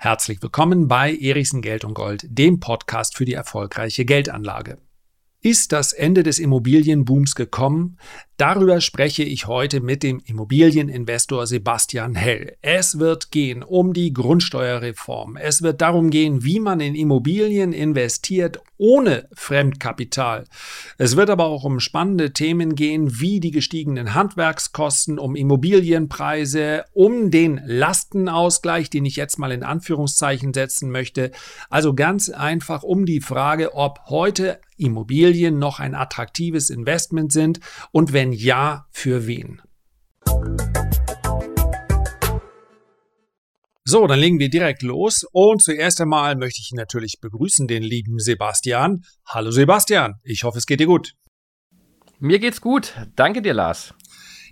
Herzlich willkommen bei Erichsen Geld und Gold, dem Podcast für die erfolgreiche Geldanlage. Ist das Ende des Immobilienbooms gekommen? Darüber spreche ich heute mit dem Immobilieninvestor Sebastian Hell. Es wird gehen um die Grundsteuerreform. Es wird darum gehen, wie man in Immobilien investiert ohne Fremdkapital. Es wird aber auch um spannende Themen gehen, wie die gestiegenen Handwerkskosten, um Immobilienpreise, um den Lastenausgleich, den ich jetzt mal in Anführungszeichen setzen möchte. Also ganz einfach um die Frage, ob heute Immobilien noch ein attraktives Investment sind und wenn ja, für wen? So, dann legen wir direkt los. Und zuerst einmal möchte ich natürlich begrüßen den lieben Sebastian. Hallo Sebastian, ich hoffe, es geht dir gut. Mir geht's gut. Danke dir, Lars.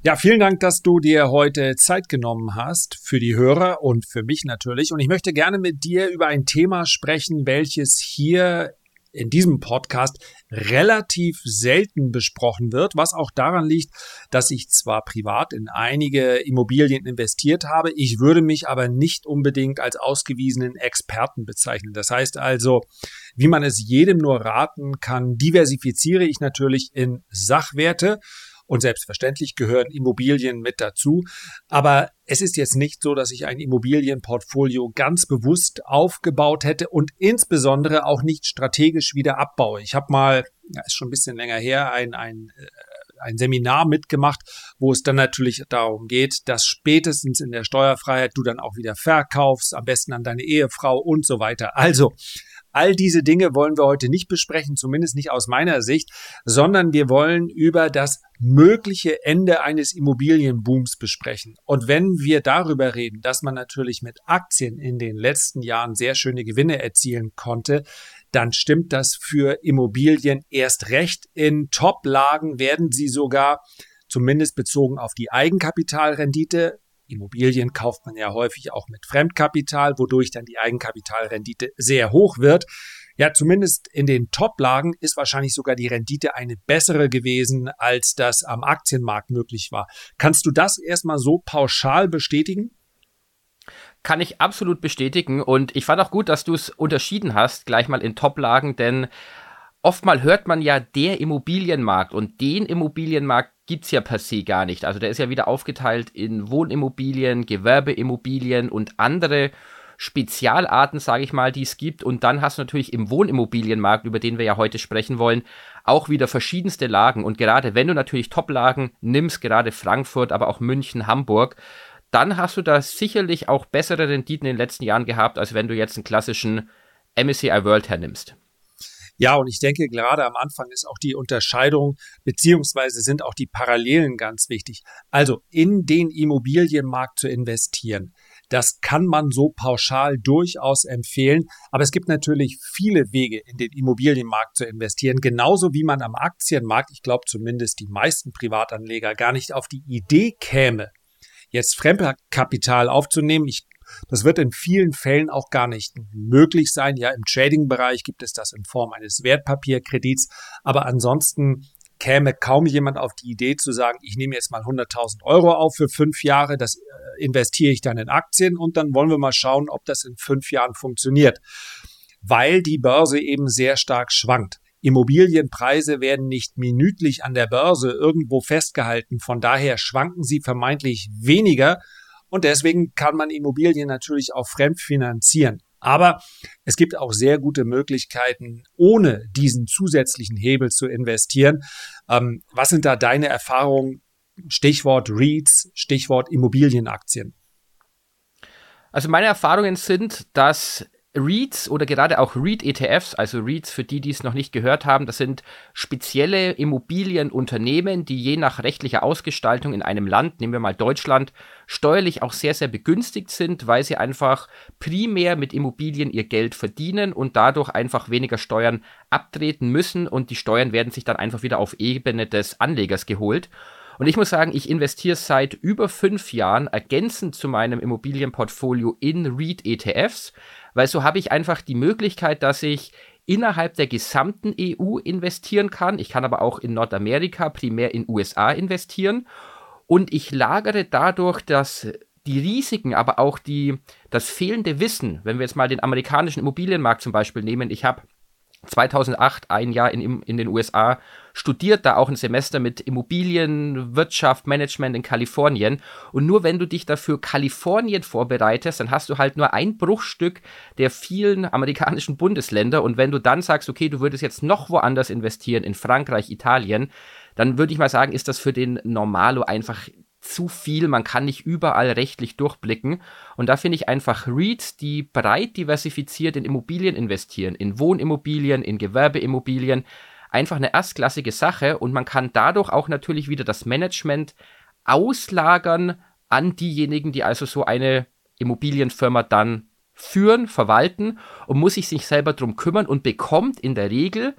Ja, vielen Dank, dass du dir heute Zeit genommen hast für die Hörer und für mich natürlich. Und ich möchte gerne mit dir über ein Thema sprechen, welches hier in diesem Podcast relativ selten besprochen wird, was auch daran liegt, dass ich zwar privat in einige Immobilien investiert habe, ich würde mich aber nicht unbedingt als ausgewiesenen Experten bezeichnen. Das heißt also, wie man es jedem nur raten kann, diversifiziere ich natürlich in Sachwerte und selbstverständlich gehören Immobilien mit dazu. Aber es ist jetzt nicht so, dass ich ein Immobilienportfolio ganz bewusst aufgebaut hätte und insbesondere auch nicht strategisch wieder abbaue. Ich habe mal, ist schon ein bisschen länger her, ein, ein äh, ein Seminar mitgemacht, wo es dann natürlich darum geht, dass spätestens in der Steuerfreiheit du dann auch wieder verkaufst, am besten an deine Ehefrau und so weiter. Also, All diese Dinge wollen wir heute nicht besprechen, zumindest nicht aus meiner Sicht, sondern wir wollen über das mögliche Ende eines Immobilienbooms besprechen. Und wenn wir darüber reden, dass man natürlich mit Aktien in den letzten Jahren sehr schöne Gewinne erzielen konnte, dann stimmt das für Immobilien erst recht. In Top-Lagen werden sie sogar zumindest bezogen auf die Eigenkapitalrendite Immobilien kauft man ja häufig auch mit Fremdkapital, wodurch dann die Eigenkapitalrendite sehr hoch wird. Ja, zumindest in den Top-Lagen ist wahrscheinlich sogar die Rendite eine bessere gewesen, als das am Aktienmarkt möglich war. Kannst du das erstmal so pauschal bestätigen? Kann ich absolut bestätigen und ich fand auch gut, dass du es unterschieden hast, gleich mal in Top-Lagen, denn oftmal hört man ja der Immobilienmarkt und den Immobilienmarkt gibt es ja per se gar nicht. Also der ist ja wieder aufgeteilt in Wohnimmobilien, Gewerbeimmobilien und andere Spezialarten, sage ich mal, die es gibt. Und dann hast du natürlich im Wohnimmobilienmarkt, über den wir ja heute sprechen wollen, auch wieder verschiedenste Lagen. Und gerade wenn du natürlich Top-Lagen nimmst, gerade Frankfurt, aber auch München, Hamburg, dann hast du da sicherlich auch bessere Renditen in den letzten Jahren gehabt, als wenn du jetzt einen klassischen MSCI World hernimmst. Ja, und ich denke, gerade am Anfang ist auch die Unterscheidung beziehungsweise sind auch die Parallelen ganz wichtig. Also in den Immobilienmarkt zu investieren. Das kann man so pauschal durchaus empfehlen. Aber es gibt natürlich viele Wege, in den Immobilienmarkt zu investieren. Genauso wie man am Aktienmarkt, ich glaube zumindest die meisten Privatanleger, gar nicht auf die Idee käme, jetzt Fremdkapital aufzunehmen. Ich das wird in vielen Fällen auch gar nicht möglich sein. Ja, im Trading-Bereich gibt es das in Form eines Wertpapierkredits. Aber ansonsten käme kaum jemand auf die Idee zu sagen, ich nehme jetzt mal 100.000 Euro auf für fünf Jahre, das äh, investiere ich dann in Aktien und dann wollen wir mal schauen, ob das in fünf Jahren funktioniert. Weil die Börse eben sehr stark schwankt. Immobilienpreise werden nicht minütlich an der Börse irgendwo festgehalten. Von daher schwanken sie vermeintlich weniger und deswegen kann man Immobilien natürlich auch fremd finanzieren. Aber es gibt auch sehr gute Möglichkeiten, ohne diesen zusätzlichen Hebel zu investieren. Ähm, was sind da deine Erfahrungen? Stichwort REITs, Stichwort Immobilienaktien. Also meine Erfahrungen sind, dass REITs oder gerade auch REIT-ETFs, also REITs für die, die es noch nicht gehört haben, das sind spezielle Immobilienunternehmen, die je nach rechtlicher Ausgestaltung in einem Land, nehmen wir mal Deutschland, steuerlich auch sehr, sehr begünstigt sind, weil sie einfach primär mit Immobilien ihr Geld verdienen und dadurch einfach weniger Steuern abtreten müssen und die Steuern werden sich dann einfach wieder auf Ebene des Anlegers geholt. Und ich muss sagen, ich investiere seit über fünf Jahren ergänzend zu meinem Immobilienportfolio in REIT-ETFs, weil so habe ich einfach die Möglichkeit, dass ich innerhalb der gesamten EU investieren kann. Ich kann aber auch in Nordamerika, primär in USA investieren. Und ich lagere dadurch das die Risiken, aber auch die, das fehlende Wissen, wenn wir jetzt mal den amerikanischen Immobilienmarkt zum Beispiel nehmen, ich habe 2008 ein Jahr in, in den USA studiert, da auch ein Semester mit Immobilien, Wirtschaft, Management in Kalifornien. Und nur wenn du dich dafür Kalifornien vorbereitest, dann hast du halt nur ein Bruchstück der vielen amerikanischen Bundesländer. Und wenn du dann sagst, okay, du würdest jetzt noch woanders investieren, in Frankreich, Italien, dann würde ich mal sagen, ist das für den Normalo einfach zu viel, man kann nicht überall rechtlich durchblicken. Und da finde ich einfach REITs, die breit diversifiziert in Immobilien investieren, in Wohnimmobilien, in Gewerbeimmobilien, einfach eine erstklassige Sache und man kann dadurch auch natürlich wieder das Management auslagern an diejenigen, die also so eine Immobilienfirma dann führen, verwalten und muss sich sich selber drum kümmern und bekommt in der Regel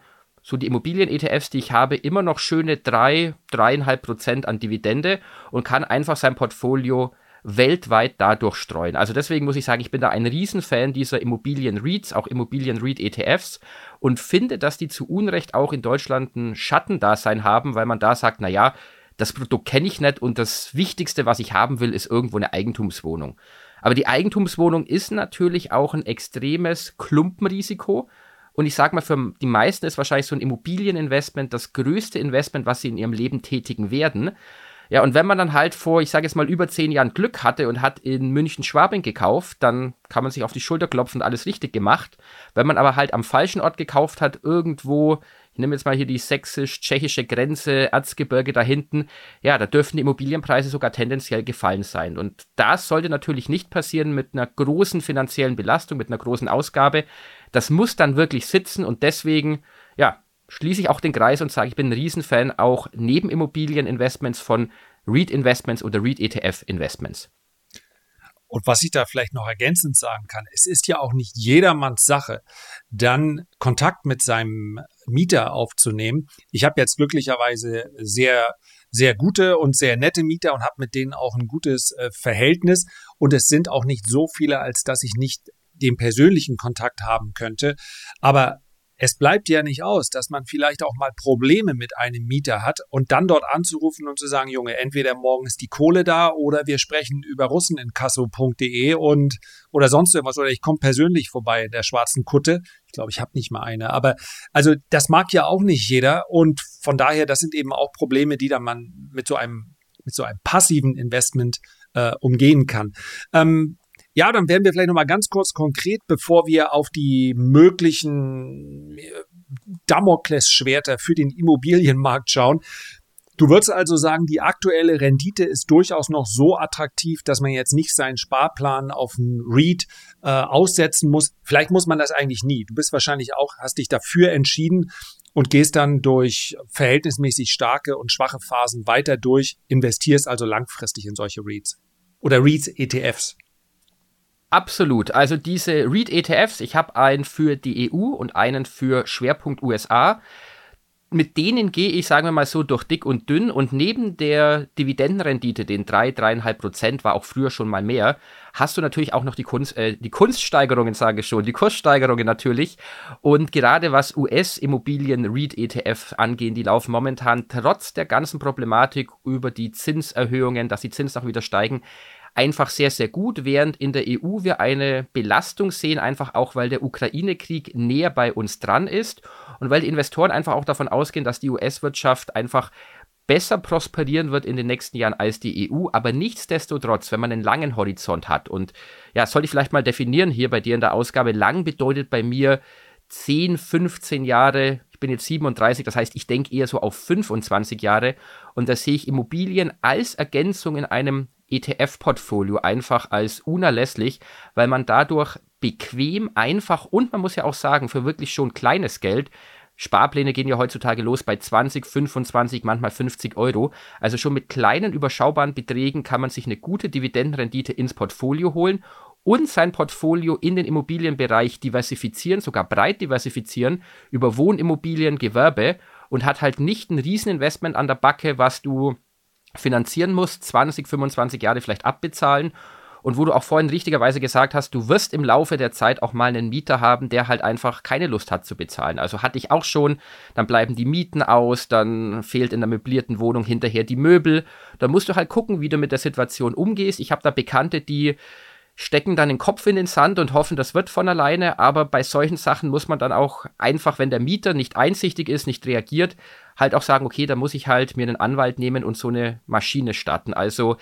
so die Immobilien-ETFs, die ich habe, immer noch schöne 3, 3,5 Prozent an Dividende und kann einfach sein Portfolio weltweit dadurch streuen. Also deswegen muss ich sagen, ich bin da ein Riesenfan dieser Immobilien-REITs, auch Immobilien-REIT-ETFs und finde, dass die zu Unrecht auch in Deutschland ein Schattendasein haben, weil man da sagt, naja, das Produkt kenne ich nicht und das Wichtigste, was ich haben will, ist irgendwo eine Eigentumswohnung. Aber die Eigentumswohnung ist natürlich auch ein extremes Klumpenrisiko, und ich sage mal, für die meisten ist wahrscheinlich so ein Immobilieninvestment das größte Investment, was sie in ihrem Leben tätigen werden. Ja, und wenn man dann halt vor, ich sage jetzt mal, über zehn Jahren Glück hatte und hat in München Schwabing gekauft, dann kann man sich auf die Schulter klopfen und alles richtig gemacht. Wenn man aber halt am falschen Ort gekauft hat, irgendwo ich nehme jetzt mal hier die sächsisch-tschechische Grenze, Erzgebirge da hinten, ja, da dürfen die Immobilienpreise sogar tendenziell gefallen sein. Und das sollte natürlich nicht passieren mit einer großen finanziellen Belastung, mit einer großen Ausgabe. Das muss dann wirklich sitzen und deswegen, ja, schließe ich auch den Kreis und sage, ich bin ein Riesenfan auch neben Immobilieninvestments von REIT-Investments oder REIT-ETF-Investments. Und was ich da vielleicht noch ergänzend sagen kann, es ist ja auch nicht jedermanns Sache, dann Kontakt mit seinem Mieter aufzunehmen. Ich habe jetzt glücklicherweise sehr sehr gute und sehr nette Mieter und habe mit denen auch ein gutes äh, Verhältnis. Und es sind auch nicht so viele, als dass ich nicht den persönlichen Kontakt haben könnte. Aber es bleibt ja nicht aus, dass man vielleicht auch mal Probleme mit einem Mieter hat und dann dort anzurufen und zu sagen, Junge, entweder morgen ist die Kohle da oder wir sprechen über russeninkasso.de und oder sonst irgendwas oder ich komme persönlich vorbei in der schwarzen Kutte. Ich glaube, ich habe nicht mal eine, aber also das mag ja auch nicht jeder und von daher, das sind eben auch Probleme, die dann man mit so einem mit so einem passiven Investment äh, umgehen kann. Ähm, ja, dann werden wir vielleicht nochmal ganz kurz konkret, bevor wir auf die möglichen äh, Damoklesschwerter für den Immobilienmarkt schauen. Du würdest also sagen, die aktuelle Rendite ist durchaus noch so attraktiv, dass man jetzt nicht seinen Sparplan auf einen REIT äh, aussetzen muss. Vielleicht muss man das eigentlich nie. Du bist wahrscheinlich auch, hast dich dafür entschieden und gehst dann durch verhältnismäßig starke und schwache Phasen weiter durch, investierst also langfristig in solche REITs oder REITs ETFs. Absolut. Also diese REIT-ETFs, ich habe einen für die EU und einen für Schwerpunkt USA. Mit denen gehe ich, sagen wir mal so, durch dick und dünn und neben der Dividendenrendite, den 3, 3,5 Prozent, war auch früher schon mal mehr, hast du natürlich auch noch die, Kunst, äh, die Kunststeigerungen, sage ich schon, die Kurssteigerungen natürlich. Und gerade was US-Immobilien-REIT-ETF angehen, die laufen momentan trotz der ganzen Problematik über die Zinserhöhungen, dass die Zinsen auch wieder steigen, einfach sehr, sehr gut, während in der EU wir eine Belastung sehen, einfach auch, weil der Ukraine-Krieg näher bei uns dran ist und weil die Investoren einfach auch davon ausgehen, dass die US-Wirtschaft einfach besser prosperieren wird in den nächsten Jahren als die EU, aber nichtsdestotrotz, wenn man einen langen Horizont hat und ja, soll ich vielleicht mal definieren hier bei dir in der Ausgabe, lang bedeutet bei mir 10, 15 Jahre, ich bin jetzt 37, das heißt, ich denke eher so auf 25 Jahre. Und da sehe ich Immobilien als Ergänzung in einem ETF-Portfolio einfach als unerlässlich, weil man dadurch bequem, einfach und man muss ja auch sagen, für wirklich schon kleines Geld Sparpläne gehen ja heutzutage los bei 20, 25, manchmal 50 Euro. Also schon mit kleinen überschaubaren Beträgen kann man sich eine gute Dividendenrendite ins Portfolio holen und sein Portfolio in den Immobilienbereich diversifizieren, sogar breit diversifizieren über Wohnimmobilien, Gewerbe und hat halt nicht ein Rieseninvestment an der Backe, was du finanzieren musst, 20, 25 Jahre vielleicht abbezahlen und wo du auch vorhin richtigerweise gesagt hast, du wirst im Laufe der Zeit auch mal einen Mieter haben, der halt einfach keine Lust hat zu bezahlen. Also hatte ich auch schon, dann bleiben die Mieten aus, dann fehlt in der möblierten Wohnung hinterher die Möbel. Da musst du halt gucken, wie du mit der Situation umgehst. Ich habe da Bekannte, die stecken dann den Kopf in den Sand und hoffen, das wird von alleine. Aber bei solchen Sachen muss man dann auch einfach, wenn der Mieter nicht einsichtig ist, nicht reagiert, halt auch sagen, okay, da muss ich halt mir einen Anwalt nehmen und so eine Maschine starten. Also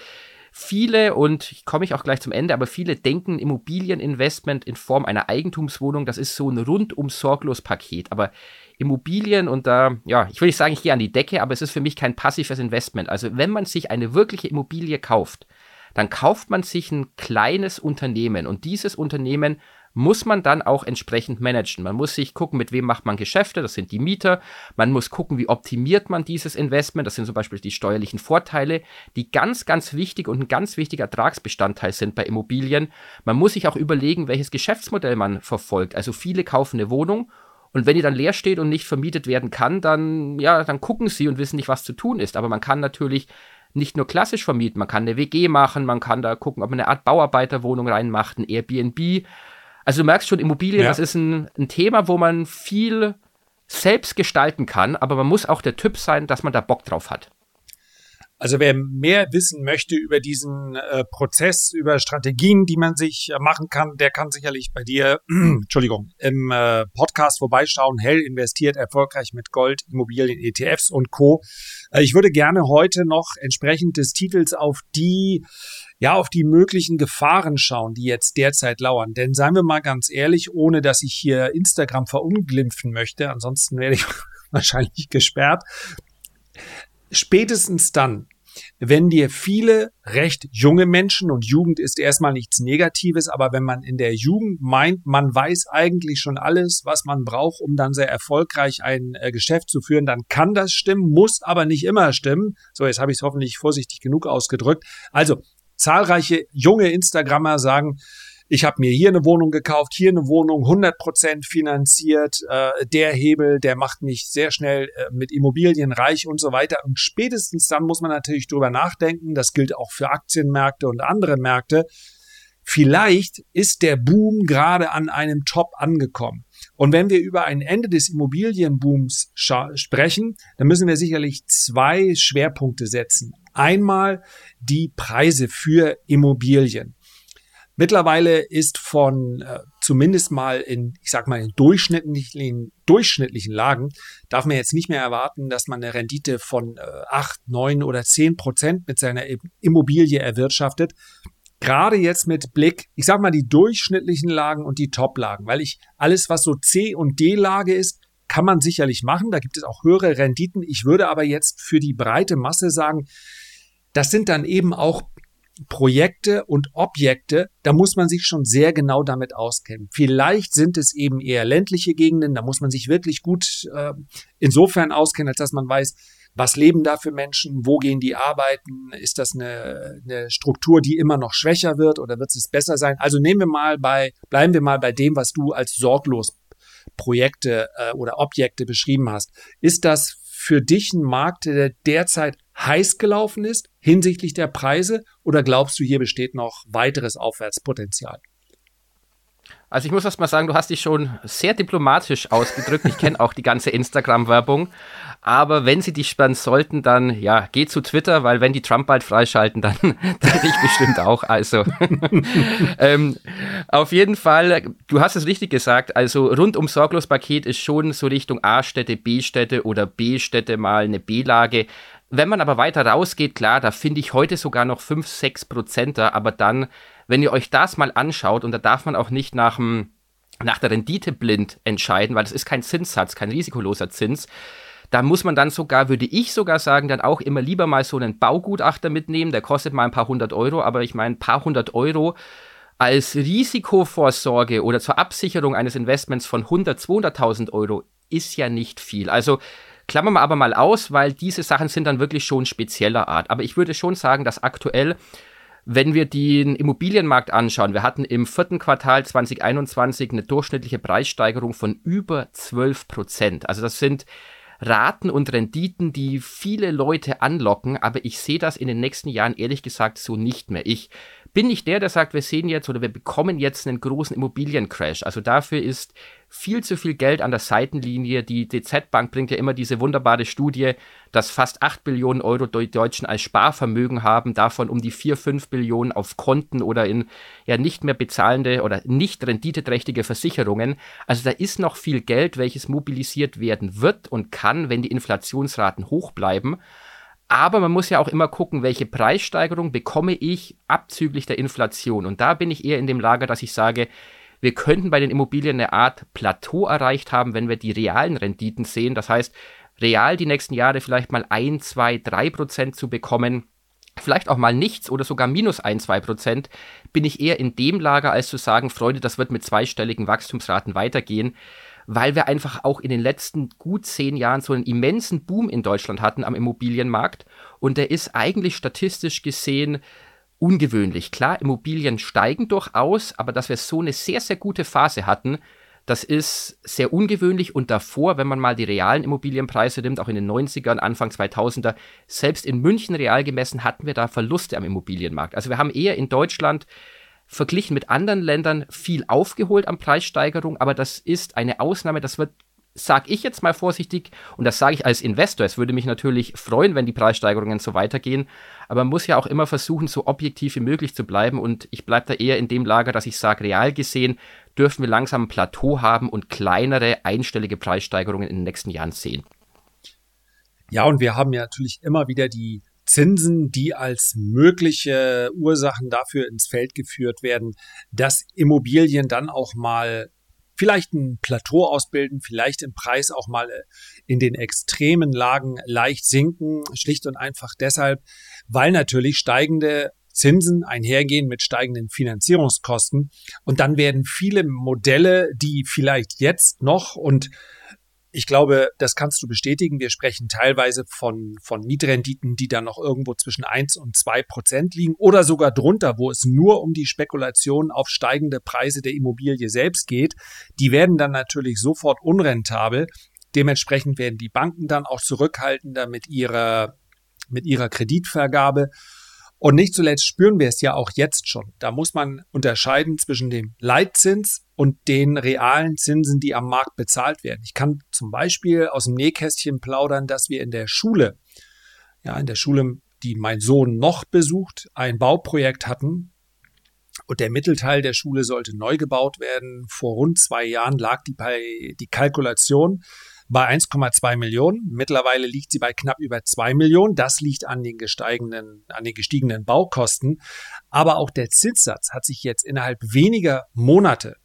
viele, und ich komme ich auch gleich zum Ende, aber viele denken Immobilieninvestment in Form einer Eigentumswohnung, das ist so ein rundum sorglos Paket. Aber Immobilien und da, ja, ich will nicht sagen, ich gehe an die Decke, aber es ist für mich kein passives Investment. Also wenn man sich eine wirkliche Immobilie kauft, dann kauft man sich ein kleines Unternehmen und dieses Unternehmen muss man dann auch entsprechend managen. Man muss sich gucken, mit wem macht man Geschäfte, das sind die Mieter. Man muss gucken, wie optimiert man dieses Investment, das sind zum Beispiel die steuerlichen Vorteile, die ganz, ganz wichtig und ein ganz wichtiger Ertragsbestandteil sind bei Immobilien. Man muss sich auch überlegen, welches Geschäftsmodell man verfolgt. Also viele kaufen eine Wohnung und wenn die dann leer steht und nicht vermietet werden kann, dann, ja, dann gucken sie und wissen nicht, was zu tun ist. Aber man kann natürlich nicht nur klassisch vermieten, man kann eine WG machen, man kann da gucken, ob man eine Art Bauarbeiterwohnung reinmacht, ein Airbnb. Also du merkst schon, Immobilien, ja. das ist ein, ein Thema, wo man viel selbst gestalten kann, aber man muss auch der Typ sein, dass man da Bock drauf hat. Also wer mehr wissen möchte über diesen äh, Prozess, über Strategien, die man sich äh, machen kann, der kann sicherlich bei dir, Entschuldigung, im äh, Podcast vorbeischauen. Hell investiert erfolgreich mit Gold, Immobilien, ETFs und Co. Äh, ich würde gerne heute noch entsprechend des Titels auf die ja, auf die möglichen Gefahren schauen, die jetzt derzeit lauern. Denn seien wir mal ganz ehrlich, ohne dass ich hier Instagram verunglimpfen möchte, ansonsten werde ich wahrscheinlich gesperrt spätestens dann, wenn dir viele recht junge Menschen und Jugend ist erstmal nichts Negatives, aber wenn man in der Jugend meint, man weiß eigentlich schon alles, was man braucht, um dann sehr erfolgreich ein äh, Geschäft zu führen, dann kann das stimmen, muss aber nicht immer stimmen. So, jetzt habe ich es hoffentlich vorsichtig genug ausgedrückt. Also, zahlreiche junge Instagrammer sagen, ich habe mir hier eine Wohnung gekauft, hier eine Wohnung 100% finanziert, äh, der Hebel, der macht mich sehr schnell äh, mit Immobilien reich und so weiter. Und spätestens dann muss man natürlich drüber nachdenken, das gilt auch für Aktienmärkte und andere Märkte, vielleicht ist der Boom gerade an einem Top angekommen. Und wenn wir über ein Ende des Immobilienbooms sprechen, dann müssen wir sicherlich zwei Schwerpunkte setzen. Einmal die Preise für Immobilien. Mittlerweile ist von äh, zumindest mal in, ich sag mal, in durchschnittlichen, durchschnittlichen Lagen, darf man jetzt nicht mehr erwarten, dass man eine Rendite von äh, 8, 9 oder 10 Prozent mit seiner Immobilie erwirtschaftet. Gerade jetzt mit Blick, ich sag mal, die durchschnittlichen Lagen und die Top-Lagen, weil ich alles, was so C- und D-Lage ist, kann man sicherlich machen. Da gibt es auch höhere Renditen. Ich würde aber jetzt für die breite Masse sagen, das sind dann eben auch Projekte und Objekte, da muss man sich schon sehr genau damit auskennen. Vielleicht sind es eben eher ländliche Gegenden, da muss man sich wirklich gut äh, insofern auskennen, als dass man weiß, was leben da für Menschen, wo gehen die arbeiten, ist das eine, eine Struktur, die immer noch schwächer wird oder wird es besser sein? Also nehmen wir mal bei, bleiben wir mal bei dem, was du als sorglos Projekte äh, oder Objekte beschrieben hast. Ist das für dich ein Markt, der derzeit heiß gelaufen ist hinsichtlich der Preise oder glaubst du, hier besteht noch weiteres Aufwärtspotenzial? Also ich muss erst mal sagen, du hast dich schon sehr diplomatisch ausgedrückt. Ich kenne auch die ganze Instagram-Werbung. Aber wenn sie dich spannen sollten, dann ja, geh zu Twitter, weil wenn die Trump bald freischalten, dann, dann ich bestimmt auch. Also ähm, auf jeden Fall, du hast es richtig gesagt. Also rundum sorglos Paket ist schon so Richtung A-Städte, B-Städte oder B-Städte mal eine B-Lage. Wenn man aber weiter rausgeht, klar, da finde ich heute sogar noch 5, 6 Prozenter, aber dann, wenn ihr euch das mal anschaut, und da darf man auch nicht nach, dem, nach der Rendite blind entscheiden, weil das ist kein Zinssatz, kein risikoloser Zins, da muss man dann sogar, würde ich sogar sagen, dann auch immer lieber mal so einen Baugutachter mitnehmen, der kostet mal ein paar hundert Euro, aber ich meine, ein paar hundert Euro als Risikovorsorge oder zur Absicherung eines Investments von 100, 200.000 Euro ist ja nicht viel. Also Klammern wir aber mal aus, weil diese Sachen sind dann wirklich schon spezieller Art. Aber ich würde schon sagen, dass aktuell wenn wir den Immobilienmarkt anschauen, wir hatten im vierten Quartal 2021 eine durchschnittliche Preissteigerung von über 12 Prozent. Also das sind Raten und Renditen, die viele Leute anlocken, aber ich sehe das in den nächsten Jahren ehrlich gesagt so nicht mehr. Ich bin nicht der, der sagt, wir sehen jetzt oder wir bekommen jetzt einen großen Immobiliencrash. Also dafür ist viel zu viel Geld an der Seitenlinie. Die DZ Bank bringt ja immer diese wunderbare Studie, dass fast 8 Billionen Euro die Deutschen als Sparvermögen haben, davon um die 4, 5 Billionen auf Konten oder in ja nicht mehr bezahlende oder nicht renditeträchtige Versicherungen. Also da ist noch viel Geld, welches mobilisiert werden wird und kann, wenn die Inflationsraten hoch bleiben. Aber man muss ja auch immer gucken, welche Preissteigerung bekomme ich abzüglich der Inflation. Und da bin ich eher in dem Lager, dass ich sage, wir könnten bei den Immobilien eine Art Plateau erreicht haben, wenn wir die realen Renditen sehen. Das heißt, real die nächsten Jahre vielleicht mal 1, 2, 3 Prozent zu bekommen, vielleicht auch mal nichts oder sogar minus 1, 2 Prozent, bin ich eher in dem Lager, als zu sagen, Freunde, das wird mit zweistelligen Wachstumsraten weitergehen weil wir einfach auch in den letzten gut zehn Jahren so einen immensen Boom in Deutschland hatten am Immobilienmarkt. Und der ist eigentlich statistisch gesehen ungewöhnlich. Klar, Immobilien steigen durchaus, aber dass wir so eine sehr, sehr gute Phase hatten, das ist sehr ungewöhnlich und davor, wenn man mal die realen Immobilienpreise nimmt, auch in den 90ern, Anfang 2000er, selbst in München real gemessen hatten wir da Verluste am Immobilienmarkt. Also wir haben eher in Deutschland verglichen mit anderen Ländern viel aufgeholt an Preissteigerung, aber das ist eine Ausnahme, das wird sage ich jetzt mal vorsichtig, und das sage ich als Investor, es würde mich natürlich freuen, wenn die Preissteigerungen so weitergehen, aber man muss ja auch immer versuchen, so objektiv wie möglich zu bleiben und ich bleibe da eher in dem Lager, dass ich sage, real gesehen dürfen wir langsam ein Plateau haben und kleinere einstellige Preissteigerungen in den nächsten Jahren sehen. Ja, und wir haben ja natürlich immer wieder die Zinsen, die als mögliche Ursachen dafür ins Feld geführt werden, dass Immobilien dann auch mal vielleicht ein Plateau ausbilden, vielleicht im Preis auch mal äh, in den extremen Lagen leicht sinken, schlicht und einfach deshalb, weil natürlich steigende Zinsen einhergehen mit steigenden Finanzierungskosten. Und dann werden viele Modelle, die vielleicht jetzt noch und ich glaube, das kannst du bestätigen. Wir sprechen teilweise von, von Mietrenditen, die dann noch irgendwo zwischen eins und zwei Prozent liegen oder sogar drunter, wo es nur um die Spekulation auf steigende Preise der Immobilie selbst geht. Die werden dann natürlich sofort unrentabel. Dementsprechend werden die Banken dann auch zurückhaltender mit ihrer, mit ihrer Kreditvergabe. Und nicht zuletzt spüren wir es ja auch jetzt schon. Da muss man unterscheiden zwischen dem Leitzins und den realen Zinsen, die am Markt bezahlt werden. Ich kann zum Beispiel aus dem Nähkästchen plaudern, dass wir in der Schule, ja, in der Schule, die mein Sohn noch besucht, ein Bauprojekt hatten. Und der Mittelteil der Schule sollte neu gebaut werden. Vor rund zwei Jahren lag die, bei, die Kalkulation bei 1,2 Millionen. Mittlerweile liegt sie bei knapp über 2 Millionen. Das liegt an den gesteigenden, an den gestiegenen Baukosten. Aber auch der Zinssatz hat sich jetzt innerhalb weniger Monate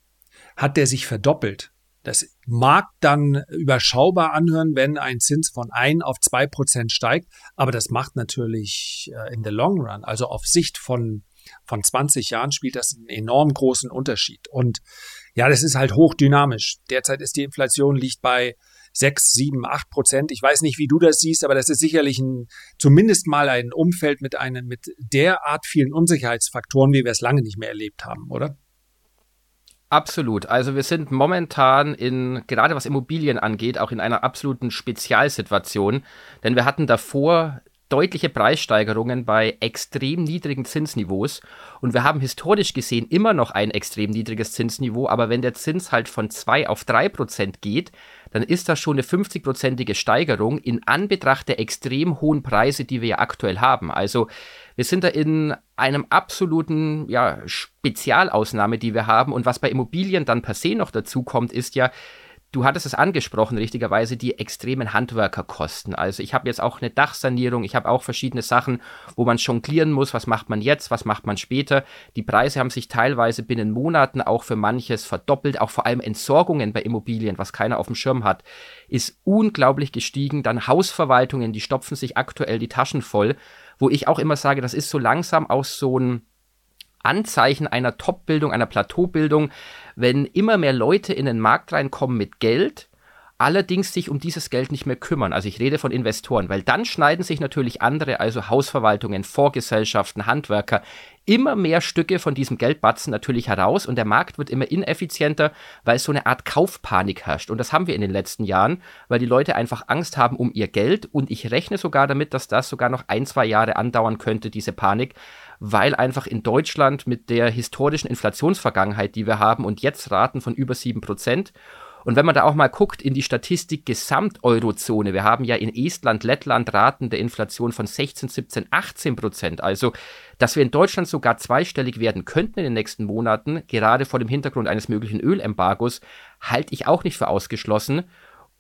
hat der sich verdoppelt. Das mag dann überschaubar anhören, wenn ein Zins von 1 auf 2 Prozent steigt, aber das macht natürlich äh, in the long run, also auf Sicht von, von 20 Jahren spielt das einen enorm großen Unterschied. Und ja, das ist halt hochdynamisch. Derzeit ist die Inflation liegt bei 6, 7, 8 Prozent. Ich weiß nicht, wie du das siehst, aber das ist sicherlich ein, zumindest mal ein Umfeld mit einem, mit derart vielen Unsicherheitsfaktoren, wie wir es lange nicht mehr erlebt haben, oder? Absolut. Also wir sind momentan in, gerade was Immobilien angeht, auch in einer absoluten Spezialsituation. Denn wir hatten davor deutliche Preissteigerungen bei extrem niedrigen Zinsniveaus. Und wir haben historisch gesehen immer noch ein extrem niedriges Zinsniveau. Aber wenn der Zins halt von 2 auf 3 Prozent geht, dann ist das schon eine 50-prozentige Steigerung in Anbetracht der extrem hohen Preise, die wir ja aktuell haben. Also wir sind da in einem absoluten ja, Spezialausnahme, die wir haben. Und was bei Immobilien dann per se noch dazu kommt, ist ja, Du hattest es angesprochen, richtigerweise, die extremen Handwerkerkosten. Also ich habe jetzt auch eine Dachsanierung, ich habe auch verschiedene Sachen, wo man jonglieren muss, was macht man jetzt, was macht man später. Die Preise haben sich teilweise binnen Monaten auch für manches verdoppelt, auch vor allem Entsorgungen bei Immobilien, was keiner auf dem Schirm hat, ist unglaublich gestiegen. Dann Hausverwaltungen, die stopfen sich aktuell die Taschen voll, wo ich auch immer sage, das ist so langsam aus so ein Anzeichen einer Top-Bildung, einer Plateaubildung, wenn immer mehr Leute in den Markt reinkommen mit Geld, allerdings sich um dieses Geld nicht mehr kümmern. Also ich rede von Investoren, weil dann schneiden sich natürlich andere, also Hausverwaltungen, Vorgesellschaften, Handwerker, immer mehr Stücke von diesem Geldbatzen natürlich heraus und der Markt wird immer ineffizienter, weil so eine Art Kaufpanik herrscht. Und das haben wir in den letzten Jahren, weil die Leute einfach Angst haben um ihr Geld und ich rechne sogar damit, dass das sogar noch ein, zwei Jahre andauern könnte, diese Panik, weil einfach in Deutschland mit der historischen Inflationsvergangenheit, die wir haben und jetzt Raten von über sieben Prozent und wenn man da auch mal guckt in die Statistik Gesamt-Eurozone, wir haben ja in Estland, Lettland Raten der Inflation von 16, 17, 18 Prozent. Also, dass wir in Deutschland sogar zweistellig werden könnten in den nächsten Monaten, gerade vor dem Hintergrund eines möglichen Ölembargos, halte ich auch nicht für ausgeschlossen.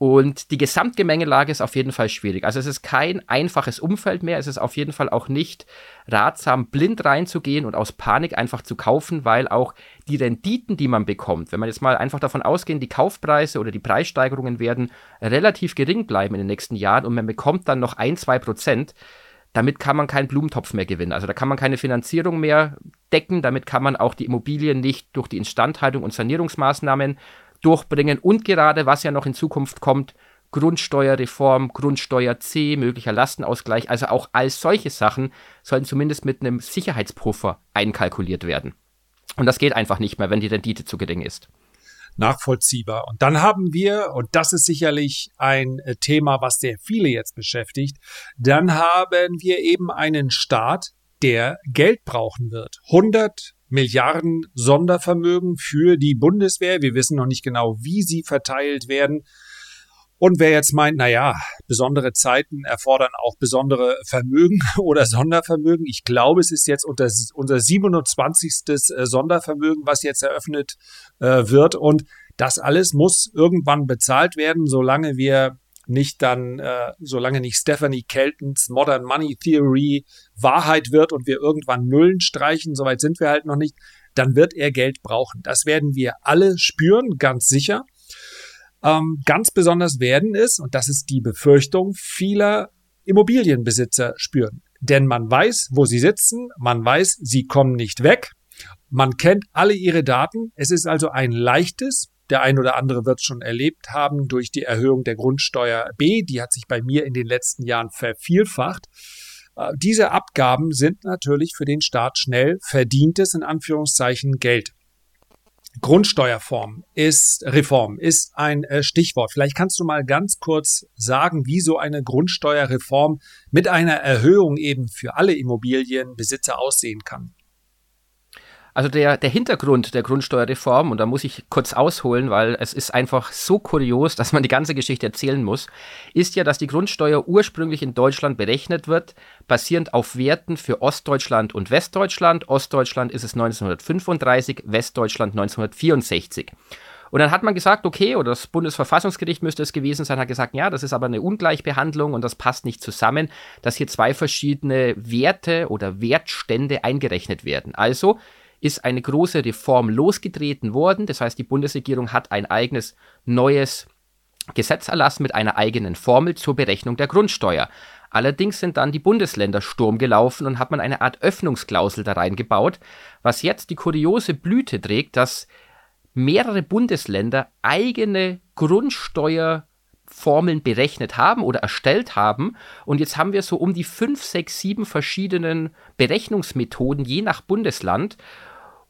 Und die Gesamtgemengelage ist auf jeden Fall schwierig. Also es ist kein einfaches Umfeld mehr. Es ist auf jeden Fall auch nicht ratsam, blind reinzugehen und aus Panik einfach zu kaufen, weil auch die Renditen, die man bekommt, wenn man jetzt mal einfach davon ausgehen, die Kaufpreise oder die Preissteigerungen werden relativ gering bleiben in den nächsten Jahren und man bekommt dann noch ein, zwei Prozent, damit kann man keinen Blumentopf mehr gewinnen. Also da kann man keine Finanzierung mehr decken, damit kann man auch die Immobilien nicht durch die Instandhaltung und Sanierungsmaßnahmen durchbringen und gerade, was ja noch in Zukunft kommt, Grundsteuerreform, Grundsteuer C, möglicher Lastenausgleich, also auch all solche Sachen sollen zumindest mit einem Sicherheitspuffer einkalkuliert werden. Und das geht einfach nicht mehr, wenn die Rendite zu gering ist. Nachvollziehbar. Und dann haben wir, und das ist sicherlich ein äh, Thema, was sehr viele jetzt beschäftigt, dann haben wir eben einen Staat, der Geld brauchen wird. 100 Milliarden Sondervermögen für die Bundeswehr. Wir wissen noch nicht genau, wie sie verteilt werden. Und wer jetzt meint, na ja, besondere Zeiten erfordern auch besondere Vermögen oder Sondervermögen. Ich glaube, es ist jetzt unser 27. Äh, Sondervermögen, was jetzt eröffnet äh, wird. Und das alles muss irgendwann bezahlt werden, solange wir nicht dann, äh, solange nicht Stephanie Keltons Modern Money Theory Wahrheit wird und wir irgendwann Nullen streichen, soweit sind wir halt noch nicht, dann wird er Geld brauchen. Das werden wir alle spüren, ganz sicher. Ähm, ganz besonders werden es, und das ist die Befürchtung vieler Immobilienbesitzer spüren. Denn man weiß, wo sie sitzen, man weiß, sie kommen nicht weg, man kennt alle ihre Daten. Es ist also ein leichtes, der ein oder andere wird es schon erlebt haben durch die Erhöhung der Grundsteuer B. Die hat sich bei mir in den letzten Jahren vervielfacht. Äh, diese Abgaben sind natürlich für den Staat schnell verdientes, in Anführungszeichen, Geld. Grundsteuerform ist Reform ist ein äh, Stichwort. Vielleicht kannst du mal ganz kurz sagen, wie so eine Grundsteuerreform mit einer Erhöhung eben für alle Immobilienbesitzer aussehen kann. Also der, der Hintergrund der Grundsteuerreform, und da muss ich kurz ausholen, weil es ist einfach so kurios, dass man die ganze Geschichte erzählen muss, ist ja, dass die Grundsteuer ursprünglich in Deutschland berechnet wird, basierend auf Werten für Ostdeutschland und Westdeutschland. Ostdeutschland ist es 1935, Westdeutschland 1964. Und dann hat man gesagt, okay, oder das Bundesverfassungsgericht müsste es gewesen sein, hat gesagt, ja, das ist aber eine Ungleichbehandlung und das passt nicht zusammen, dass hier zwei verschiedene Werte oder Wertstände eingerechnet werden. Also ist eine große Reform losgetreten worden. Das heißt, die Bundesregierung hat ein eigenes neues Gesetz erlassen mit einer eigenen Formel zur Berechnung der Grundsteuer. Allerdings sind dann die Bundesländer Sturm gelaufen und hat man eine Art Öffnungsklausel da reingebaut, was jetzt die kuriose Blüte trägt, dass mehrere Bundesländer eigene Grundsteuerformeln berechnet haben oder erstellt haben. Und jetzt haben wir so um die fünf, sechs, sieben verschiedenen Berechnungsmethoden je nach Bundesland.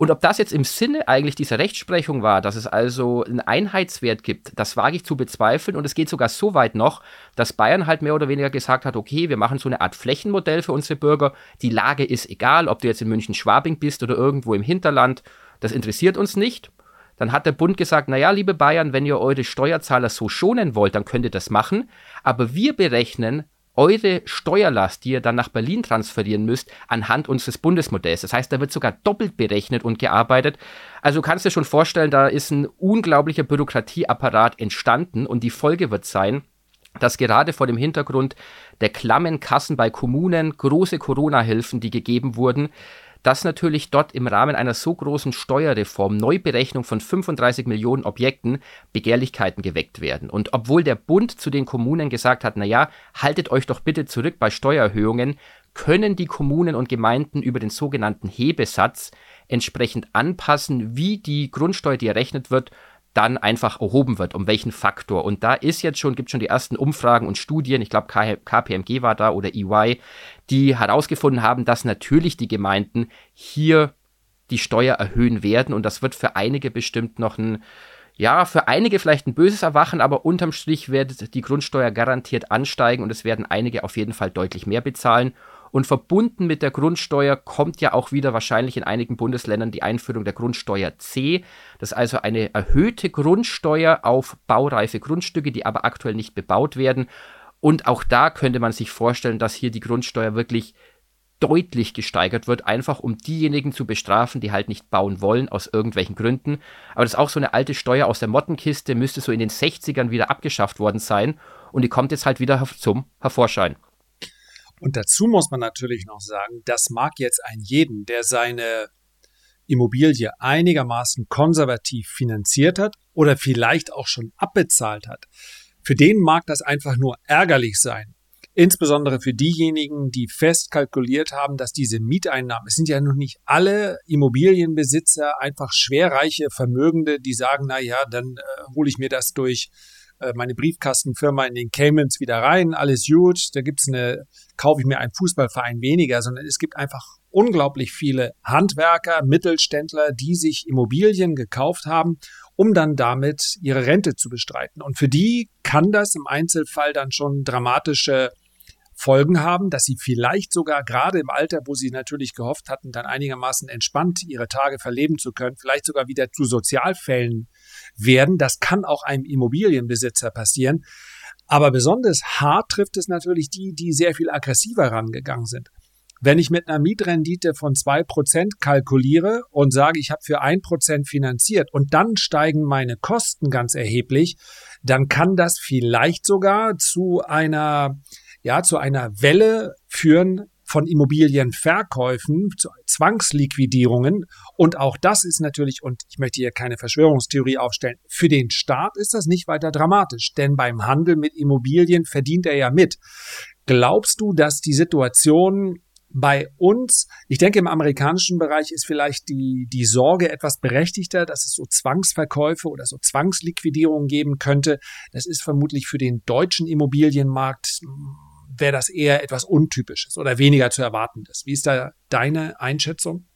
Und ob das jetzt im Sinne eigentlich dieser Rechtsprechung war, dass es also einen Einheitswert gibt, das wage ich zu bezweifeln. Und es geht sogar so weit noch, dass Bayern halt mehr oder weniger gesagt hat, okay, wir machen so eine Art Flächenmodell für unsere Bürger. Die Lage ist egal, ob du jetzt in München-Schwabing bist oder irgendwo im Hinterland. Das interessiert uns nicht. Dann hat der Bund gesagt, naja, liebe Bayern, wenn ihr eure Steuerzahler so schonen wollt, dann könnt ihr das machen. Aber wir berechnen eure Steuerlast, die ihr dann nach Berlin transferieren müsst, anhand unseres Bundesmodells. Das heißt, da wird sogar doppelt berechnet und gearbeitet. Also kannst du dir schon vorstellen, da ist ein unglaublicher Bürokratieapparat entstanden und die Folge wird sein, dass gerade vor dem Hintergrund der klammen Kassen bei Kommunen große Corona-Hilfen, die gegeben wurden, dass natürlich dort im Rahmen einer so großen Steuerreform, Neuberechnung von 35 Millionen Objekten, Begehrlichkeiten geweckt werden. Und obwohl der Bund zu den Kommunen gesagt hat, naja, haltet euch doch bitte zurück bei Steuererhöhungen, können die Kommunen und Gemeinden über den sogenannten Hebesatz entsprechend anpassen, wie die Grundsteuer, die errechnet wird, dann einfach erhoben wird, um welchen Faktor. Und da ist jetzt schon, gibt schon die ersten Umfragen und Studien, ich glaube KPMG war da oder EY, die herausgefunden haben, dass natürlich die Gemeinden hier die Steuer erhöhen werden und das wird für einige bestimmt noch ein ja, für einige vielleicht ein böses Erwachen, aber unterm Strich wird die Grundsteuer garantiert ansteigen und es werden einige auf jeden Fall deutlich mehr bezahlen. Und verbunden mit der Grundsteuer kommt ja auch wieder wahrscheinlich in einigen Bundesländern die Einführung der Grundsteuer C. Das ist also eine erhöhte Grundsteuer auf baureife Grundstücke, die aber aktuell nicht bebaut werden. Und auch da könnte man sich vorstellen, dass hier die Grundsteuer wirklich deutlich gesteigert wird, einfach um diejenigen zu bestrafen, die halt nicht bauen wollen, aus irgendwelchen Gründen. Aber das ist auch so eine alte Steuer aus der Mottenkiste, müsste so in den 60ern wieder abgeschafft worden sein und die kommt jetzt halt wieder zum Hervorschein. Und dazu muss man natürlich noch sagen, das mag jetzt ein jeden, der seine Immobilie einigermaßen konservativ finanziert hat oder vielleicht auch schon abbezahlt hat. Für den mag das einfach nur ärgerlich sein. Insbesondere für diejenigen, die fest kalkuliert haben, dass diese Mieteinnahmen, es sind ja noch nicht alle Immobilienbesitzer einfach schwerreiche Vermögende, die sagen, na ja, dann äh, hole ich mir das durch äh, meine Briefkastenfirma in den Caymans wieder rein, alles gut, da gibt's eine, kaufe ich mir einen Fußballverein weniger, sondern es gibt einfach unglaublich viele Handwerker, Mittelständler, die sich Immobilien gekauft haben, um dann damit ihre Rente zu bestreiten. Und für die kann das im Einzelfall dann schon dramatische Folgen haben, dass sie vielleicht sogar gerade im Alter, wo sie natürlich gehofft hatten, dann einigermaßen entspannt ihre Tage verleben zu können, vielleicht sogar wieder zu Sozialfällen werden. Das kann auch einem Immobilienbesitzer passieren. Aber besonders hart trifft es natürlich die, die sehr viel aggressiver rangegangen sind. Wenn ich mit einer Mietrendite von zwei Prozent kalkuliere und sage, ich habe für ein Prozent finanziert und dann steigen meine Kosten ganz erheblich, dann kann das vielleicht sogar zu einer ja, zu einer Welle führen von Immobilienverkäufen, zu Zwangsliquidierungen. Und auch das ist natürlich, und ich möchte hier keine Verschwörungstheorie aufstellen, für den Staat ist das nicht weiter dramatisch, denn beim Handel mit Immobilien verdient er ja mit. Glaubst du, dass die Situation bei uns, ich denke, im amerikanischen Bereich ist vielleicht die, die Sorge etwas berechtigter, dass es so Zwangsverkäufe oder so Zwangsliquidierungen geben könnte. Das ist vermutlich für den deutschen Immobilienmarkt wäre das eher etwas Untypisches oder weniger zu erwartendes. Wie ist da deine Einschätzung?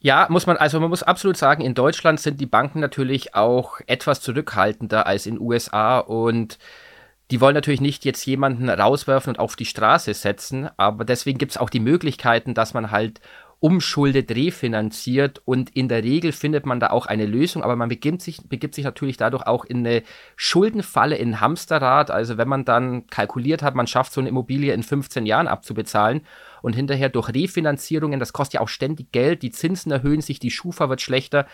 Ja, muss man, also man muss absolut sagen, in Deutschland sind die Banken natürlich auch etwas zurückhaltender als in USA und die wollen natürlich nicht jetzt jemanden rauswerfen und auf die Straße setzen, aber deswegen gibt es auch die Möglichkeiten, dass man halt umschuldet, refinanziert und in der Regel findet man da auch eine Lösung, aber man begibt sich, begibt sich natürlich dadurch auch in eine Schuldenfalle, in Hamsterrad. Also wenn man dann kalkuliert hat, man schafft so eine Immobilie in 15 Jahren abzubezahlen und hinterher durch Refinanzierungen, das kostet ja auch ständig Geld, die Zinsen erhöhen sich, die Schufa wird schlechter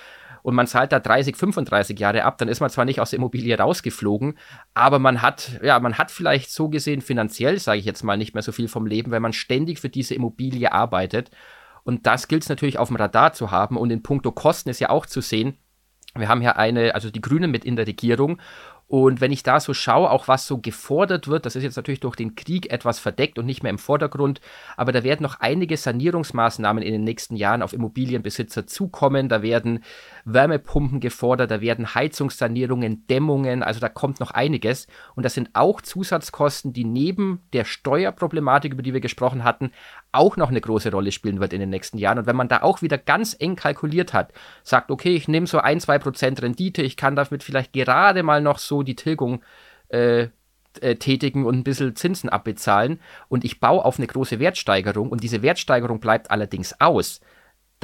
und man zahlt da 30, 35 Jahre ab, dann ist man zwar nicht aus der Immobilie rausgeflogen, aber man hat, ja, man hat vielleicht so gesehen finanziell, sage ich jetzt mal, nicht mehr so viel vom Leben, weil man ständig für diese Immobilie arbeitet. Und das gilt es natürlich auf dem Radar zu haben. Und in puncto Kosten ist ja auch zu sehen, wir haben ja eine, also die Grünen mit in der Regierung und wenn ich da so schaue, auch was so gefordert wird, das ist jetzt natürlich durch den Krieg etwas verdeckt und nicht mehr im Vordergrund, aber da werden noch einige Sanierungsmaßnahmen in den nächsten Jahren auf Immobilienbesitzer zukommen. Da werden Wärmepumpen gefordert, da werden Heizungssanierungen, Dämmungen, also da kommt noch einiges. Und das sind auch Zusatzkosten, die neben der Steuerproblematik, über die wir gesprochen hatten, auch noch eine große Rolle spielen wird in den nächsten Jahren. Und wenn man da auch wieder ganz eng kalkuliert hat, sagt, okay, ich nehme so ein, zwei Prozent Rendite, ich kann damit vielleicht gerade mal noch so die Tilgung äh, äh, tätigen und ein bisschen Zinsen abbezahlen und ich baue auf eine große Wertsteigerung und diese Wertsteigerung bleibt allerdings aus,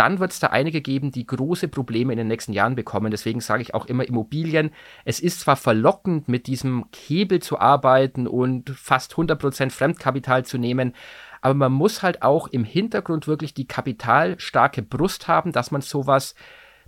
dann wird es da einige geben, die große Probleme in den nächsten Jahren bekommen. Deswegen sage ich auch immer Immobilien. Es ist zwar verlockend, mit diesem Hebel zu arbeiten und fast 100% Fremdkapital zu nehmen, aber man muss halt auch im Hintergrund wirklich die kapitalstarke Brust haben, dass man sowas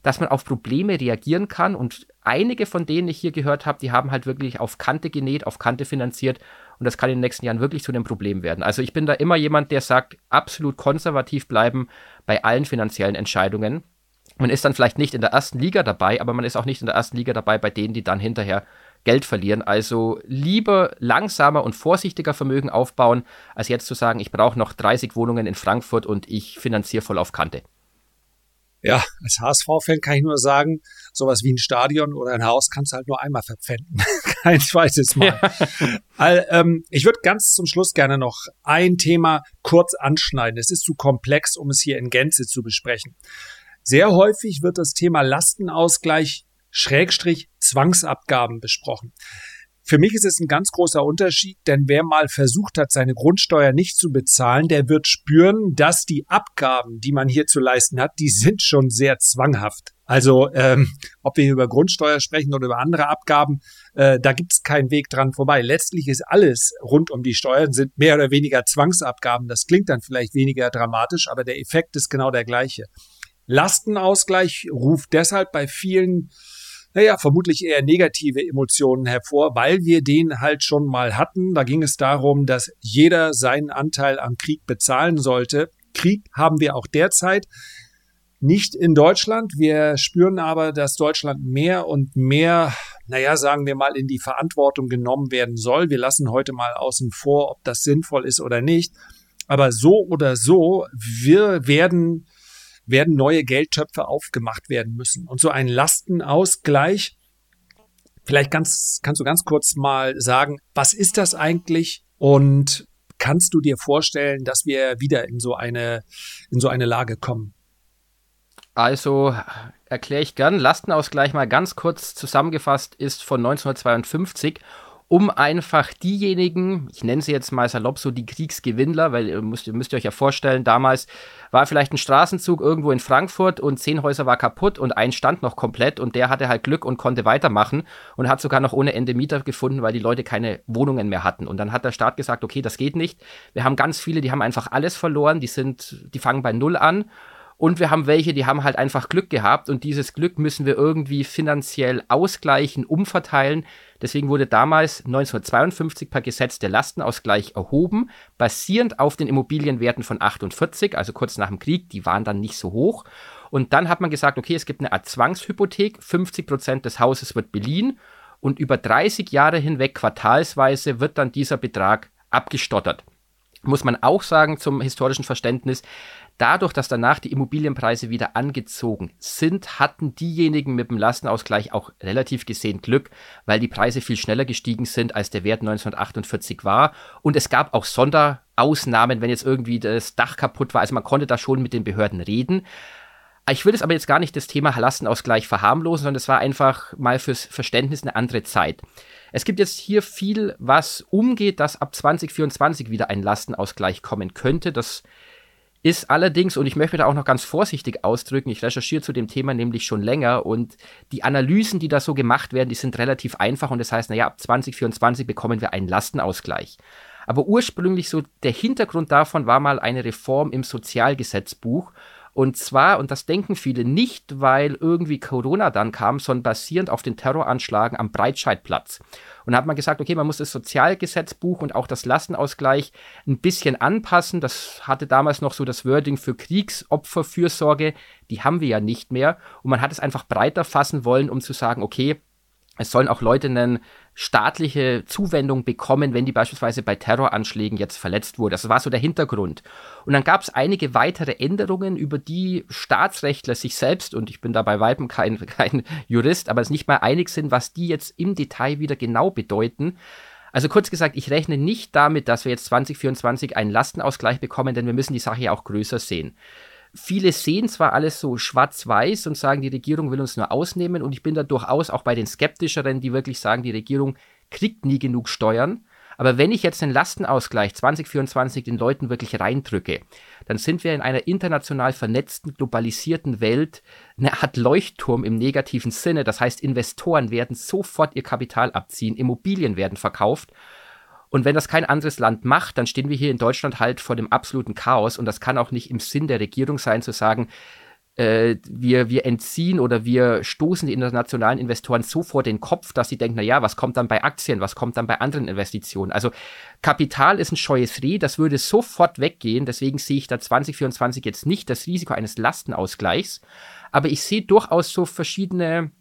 dass man auf Probleme reagieren kann. Und einige von denen ich hier gehört habe, die haben halt wirklich auf Kante genäht, auf Kante finanziert. Und das kann in den nächsten Jahren wirklich zu einem Problem werden. Also ich bin da immer jemand, der sagt, absolut konservativ bleiben bei allen finanziellen Entscheidungen. Man ist dann vielleicht nicht in der ersten Liga dabei, aber man ist auch nicht in der ersten Liga dabei bei denen, die dann hinterher Geld verlieren. Also lieber langsamer und vorsichtiger Vermögen aufbauen, als jetzt zu sagen, ich brauche noch 30 Wohnungen in Frankfurt und ich finanziere voll auf Kante. Ja, als HSV-Fan kann ich nur sagen, sowas wie ein Stadion oder ein Haus kannst du halt nur einmal verpfänden. Kein zweites Mal. Ja. All, ähm, ich würde ganz zum Schluss gerne noch ein Thema kurz anschneiden. Es ist zu komplex, um es hier in Gänze zu besprechen. Sehr häufig wird das Thema Lastenausgleich Schrägstrich Zwangsabgaben besprochen. Für mich ist es ein ganz großer Unterschied, denn wer mal versucht hat, seine Grundsteuer nicht zu bezahlen, der wird spüren, dass die Abgaben, die man hier zu leisten hat, die sind schon sehr zwanghaft. Also ähm, ob wir über Grundsteuer sprechen oder über andere Abgaben, äh, da gibt es keinen Weg dran vorbei. Letztlich ist alles rund um die Steuern, sind mehr oder weniger Zwangsabgaben. Das klingt dann vielleicht weniger dramatisch, aber der Effekt ist genau der gleiche. Lastenausgleich ruft deshalb bei vielen naja, vermutlich eher negative Emotionen hervor, weil wir den halt schon mal hatten. Da ging es darum, dass jeder seinen Anteil am Krieg bezahlen sollte. Krieg haben wir auch derzeit. Nicht in Deutschland. Wir spüren aber, dass Deutschland mehr und mehr, naja, sagen wir mal, in die Verantwortung genommen werden soll. Wir lassen heute mal außen vor, ob das sinnvoll ist oder nicht. Aber so oder so, wir werden werden neue Geldtöpfe aufgemacht werden müssen. Und so ein Lastenausgleich, vielleicht ganz, kannst du ganz kurz mal sagen, was ist das eigentlich und kannst du dir vorstellen, dass wir wieder in so eine, in so eine Lage kommen? Also erkläre ich gern. Lastenausgleich mal ganz kurz zusammengefasst ist von 1952 um einfach diejenigen, ich nenne sie jetzt mal salopp so die Kriegsgewinnler, weil ihr müsst, ihr müsst euch ja vorstellen, damals war vielleicht ein Straßenzug irgendwo in Frankfurt und zehn Häuser war kaputt und ein stand noch komplett und der hatte halt Glück und konnte weitermachen und hat sogar noch ohne Ende Mieter gefunden, weil die Leute keine Wohnungen mehr hatten. Und dann hat der Staat gesagt, okay, das geht nicht. Wir haben ganz viele, die haben einfach alles verloren, die sind, die fangen bei Null an und wir haben welche, die haben halt einfach Glück gehabt und dieses Glück müssen wir irgendwie finanziell ausgleichen, umverteilen. Deswegen wurde damals 1952 per Gesetz der Lastenausgleich erhoben, basierend auf den Immobilienwerten von 48, also kurz nach dem Krieg. Die waren dann nicht so hoch. Und dann hat man gesagt, okay, es gibt eine Art Zwangshypothek, 50 Prozent des Hauses wird beliehen und über 30 Jahre hinweg quartalsweise wird dann dieser Betrag abgestottert. Muss man auch sagen zum historischen Verständnis, Dadurch, dass danach die Immobilienpreise wieder angezogen sind, hatten diejenigen mit dem Lastenausgleich auch relativ gesehen Glück, weil die Preise viel schneller gestiegen sind, als der Wert 1948 war. Und es gab auch Sonderausnahmen, wenn jetzt irgendwie das Dach kaputt war. Also man konnte da schon mit den Behörden reden. Ich will es aber jetzt gar nicht das Thema Lastenausgleich verharmlosen, sondern es war einfach mal fürs Verständnis eine andere Zeit. Es gibt jetzt hier viel, was umgeht, dass ab 2024 wieder ein Lastenausgleich kommen könnte. Das ist allerdings, und ich möchte da auch noch ganz vorsichtig ausdrücken, ich recherchiere zu dem Thema nämlich schon länger und die Analysen, die da so gemacht werden, die sind relativ einfach und das heißt, naja, ab 2024 bekommen wir einen Lastenausgleich. Aber ursprünglich so der Hintergrund davon war mal eine Reform im Sozialgesetzbuch und zwar, und das denken viele, nicht, weil irgendwie Corona dann kam, sondern basierend auf den Terroranschlagen am Breitscheidplatz. Und da hat man gesagt, okay, man muss das Sozialgesetzbuch und auch das Lastenausgleich ein bisschen anpassen. Das hatte damals noch so das Wording für Kriegsopferfürsorge. Die haben wir ja nicht mehr. Und man hat es einfach breiter fassen wollen, um zu sagen, okay, es sollen auch Leute eine staatliche Zuwendung bekommen, wenn die beispielsweise bei Terroranschlägen jetzt verletzt wurde. Das war so der Hintergrund. Und dann gab es einige weitere Änderungen, über die Staatsrechtler sich selbst, und ich bin da bei Weitem kein, kein Jurist, aber es nicht mal einig sind, was die jetzt im Detail wieder genau bedeuten. Also kurz gesagt, ich rechne nicht damit, dass wir jetzt 2024 einen Lastenausgleich bekommen, denn wir müssen die Sache ja auch größer sehen. Viele sehen zwar alles so schwarz-weiß und sagen, die Regierung will uns nur ausnehmen und ich bin da durchaus auch bei den Skeptischeren, die wirklich sagen, die Regierung kriegt nie genug Steuern. Aber wenn ich jetzt den Lastenausgleich 2024 den Leuten wirklich reindrücke, dann sind wir in einer international vernetzten, globalisierten Welt eine Art Leuchtturm im negativen Sinne. Das heißt, Investoren werden sofort ihr Kapital abziehen, Immobilien werden verkauft und wenn das kein anderes Land macht, dann stehen wir hier in Deutschland halt vor dem absoluten Chaos. Und das kann auch nicht im Sinn der Regierung sein, zu sagen, äh, wir, wir entziehen oder wir stoßen die internationalen Investoren so vor den Kopf, dass sie denken, na ja, was kommt dann bei Aktien, was kommt dann bei anderen Investitionen? Also Kapital ist ein scheues Reh, das würde sofort weggehen. Deswegen sehe ich da 2024 jetzt nicht das Risiko eines Lastenausgleichs. Aber ich sehe durchaus so verschiedene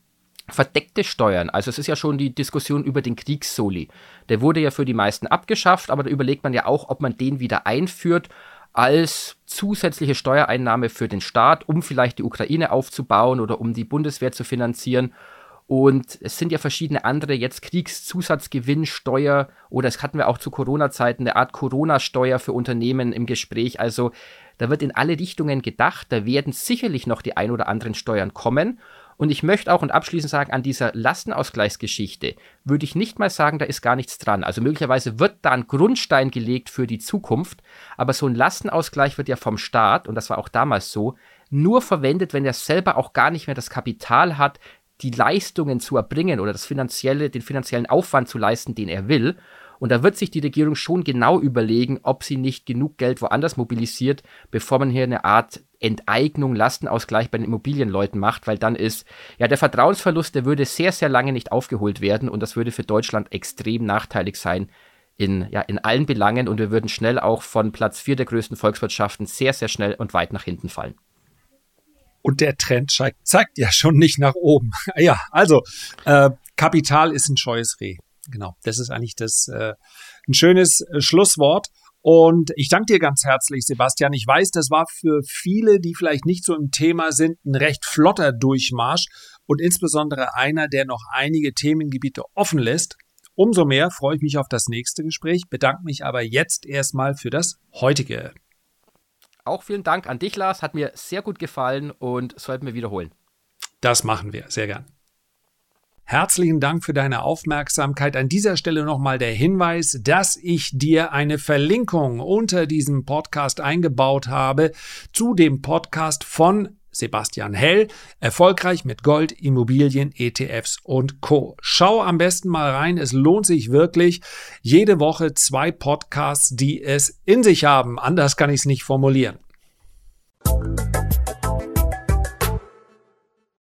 verdeckte Steuern. Also es ist ja schon die Diskussion über den Kriegssoli. Der wurde ja für die meisten abgeschafft, aber da überlegt man ja auch, ob man den wieder einführt. als zusätzliche Steuereinnahme für den Staat, um vielleicht die Ukraine aufzubauen oder um die Bundeswehr zu finanzieren. Und es sind ja verschiedene andere, jetzt Kriegszusatzgewinnsteuer oder es hatten wir auch zu Corona-Zeiten eine Art Corona-Steuer für Unternehmen im Gespräch. Also da wird in alle Richtungen gedacht, da werden sicherlich noch die ein oder anderen Steuern kommen. Und ich möchte auch und abschließend sagen, an dieser Lastenausgleichsgeschichte würde ich nicht mal sagen, da ist gar nichts dran. Also möglicherweise wird da ein Grundstein gelegt für die Zukunft, aber so ein Lastenausgleich wird ja vom Staat, und das war auch damals so, nur verwendet, wenn er selber auch gar nicht mehr das Kapital hat, die Leistungen zu erbringen oder das finanzielle, den finanziellen Aufwand zu leisten, den er will. Und da wird sich die Regierung schon genau überlegen, ob sie nicht genug Geld woanders mobilisiert, bevor man hier eine Art Enteignung, Lastenausgleich bei den Immobilienleuten macht, weil dann ist, ja, der Vertrauensverlust, der würde sehr, sehr lange nicht aufgeholt werden und das würde für Deutschland extrem nachteilig sein in, ja, in allen Belangen und wir würden schnell auch von Platz 4 der größten Volkswirtschaften sehr, sehr schnell und weit nach hinten fallen. Und der Trend zeigt, zeigt ja schon nicht nach oben. ja, also äh, Kapital ist ein scheues Reh genau, das ist eigentlich das äh, ein schönes äh, Schlusswort. Und ich danke dir ganz herzlich, Sebastian. Ich weiß, das war für viele, die vielleicht nicht so im Thema sind, ein recht flotter Durchmarsch und insbesondere einer, der noch einige Themengebiete offen lässt. Umso mehr freue ich mich auf das nächste Gespräch, bedanke mich aber jetzt erstmal für das heutige. Auch vielen Dank an dich, Lars. Hat mir sehr gut gefallen und sollten wir wiederholen. Das machen wir, sehr gern. Herzlichen Dank für deine Aufmerksamkeit. An dieser Stelle nochmal der Hinweis, dass ich dir eine Verlinkung unter diesem Podcast eingebaut habe zu dem Podcast von Sebastian Hell, erfolgreich mit Gold, Immobilien, ETFs und Co. Schau am besten mal rein, es lohnt sich wirklich. Jede Woche zwei Podcasts, die es in sich haben. Anders kann ich es nicht formulieren.